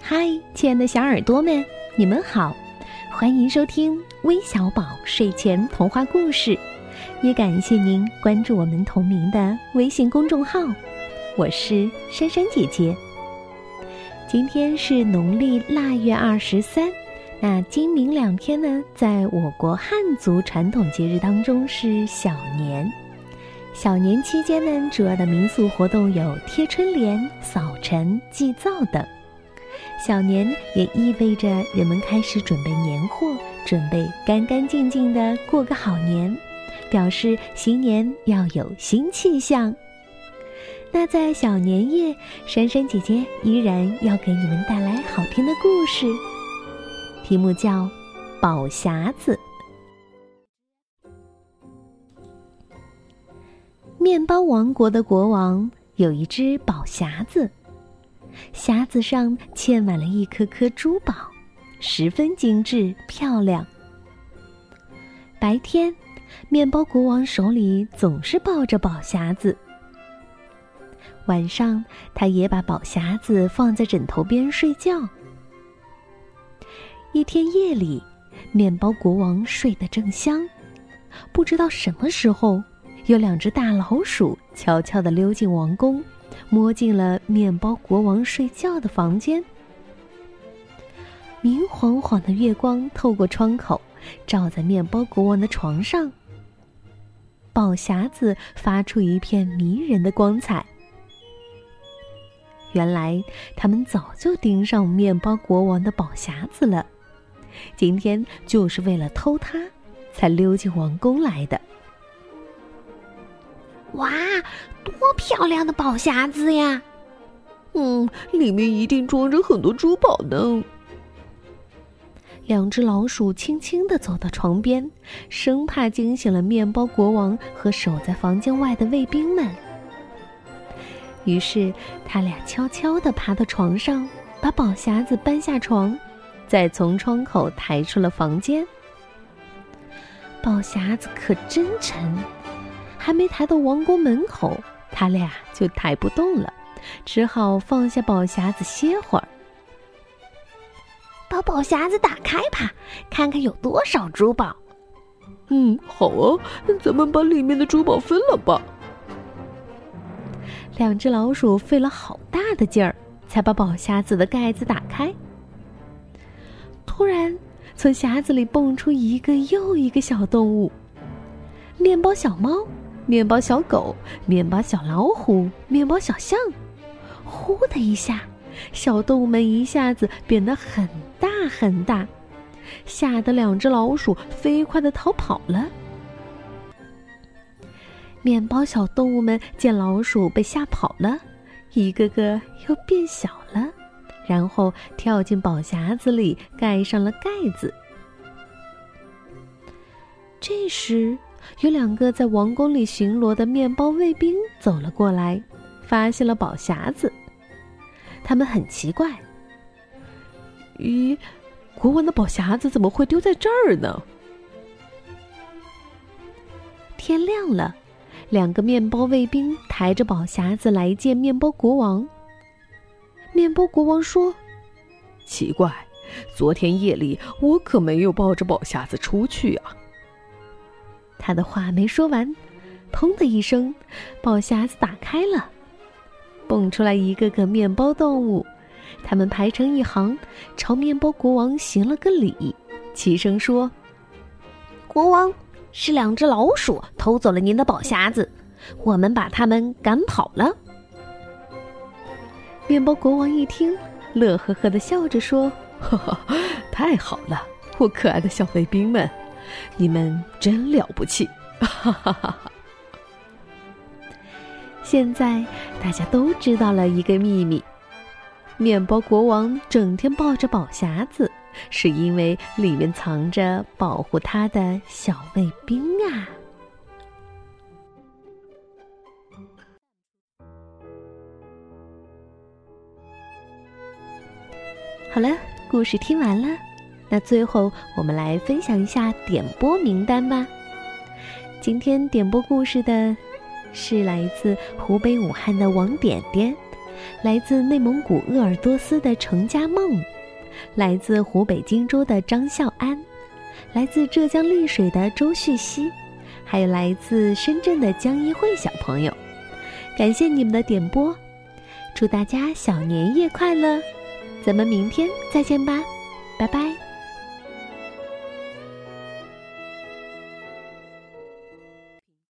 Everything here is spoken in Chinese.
嗨，亲爱的小耳朵们，你们好，欢迎收听微小宝睡前童话故事，也感谢您关注我们同名的微信公众号。我是珊珊姐姐。今天是农历腊月二十三，那今明两天呢，在我国汉族传统节日当中是小年。小年期间呢，主要的民俗活动有贴春联、扫尘、祭灶等。小年也意味着人们开始准备年货，准备干干净净的过个好年，表示新年要有新气象。那在小年夜，珊珊姐姐依然要给你们带来好听的故事，题目叫《宝匣子》。面包王国的国王有一只宝匣子，匣子上嵌满了一颗颗珠宝，十分精致漂亮。白天，面包国王手里总是抱着宝匣子；晚上，他也把宝匣子放在枕头边睡觉。一天夜里，面包国王睡得正香，不知道什么时候。有两只大老鼠悄悄地溜进王宫，摸进了面包国王睡觉的房间。明晃晃的月光透过窗口，照在面包国王的床上。宝匣子发出一片迷人的光彩。原来他们早就盯上面包国王的宝匣子了，今天就是为了偷它，才溜进王宫来的。哇，多漂亮的宝匣子呀！嗯，里面一定装着很多珠宝呢。两只老鼠轻轻地走到床边，生怕惊醒了面包国王和守在房间外的卫兵们。于是，他俩悄悄地爬到床上，把宝匣子搬下床，再从窗口抬出了房间。宝匣子可真沉。还没抬到王宫门口，他俩就抬不动了，只好放下宝匣子歇会儿。把宝匣子打开吧，看看有多少珠宝。嗯，好啊，咱们把里面的珠宝分了吧。两只老鼠费了好大的劲儿，才把宝匣子的盖子打开。突然，从匣子里蹦出一个又一个小动物，面包小猫。面包小狗、面包小老虎、面包小象，呼的一下，小动物们一下子变得很大很大，吓得两只老鼠飞快的逃跑了。面包小动物们见老鼠被吓跑了，一个个又变小了，然后跳进宝匣子里，盖上了盖子。这时。有两个在王宫里巡逻的面包卫兵走了过来，发现了宝匣子。他们很奇怪：“咦，国王的宝匣子怎么会丢在这儿呢？”天亮了，两个面包卫兵抬着宝匣子来见面包国王。面包国王说：“奇怪，昨天夜里我可没有抱着宝匣子出去啊。”他的话没说完，砰的一声，宝匣子打开了，蹦出来一个个面包动物，他们排成一行，朝面包国王行了个礼，齐声说：“国王，是两只老鼠偷走了您的宝匣子，我们把他们赶跑了。”面包国王一听，乐呵呵的笑着说：“哈哈，太好了，我可爱的小卫兵们。”你们真了不起！哈哈哈哈现在大家都知道了一个秘密：面包国王整天抱着宝匣子，是因为里面藏着保护他的小卫兵啊！好了，故事听完了。那最后，我们来分享一下点播名单吧。今天点播故事的是来自湖北武汉的王点点，来自内蒙古鄂尔多斯的程家梦，来自湖北荆州的张孝安，来自浙江丽水的周旭熙，还有来自深圳的江一慧小朋友。感谢你们的点播，祝大家小年夜快乐！咱们明天再见吧，拜拜。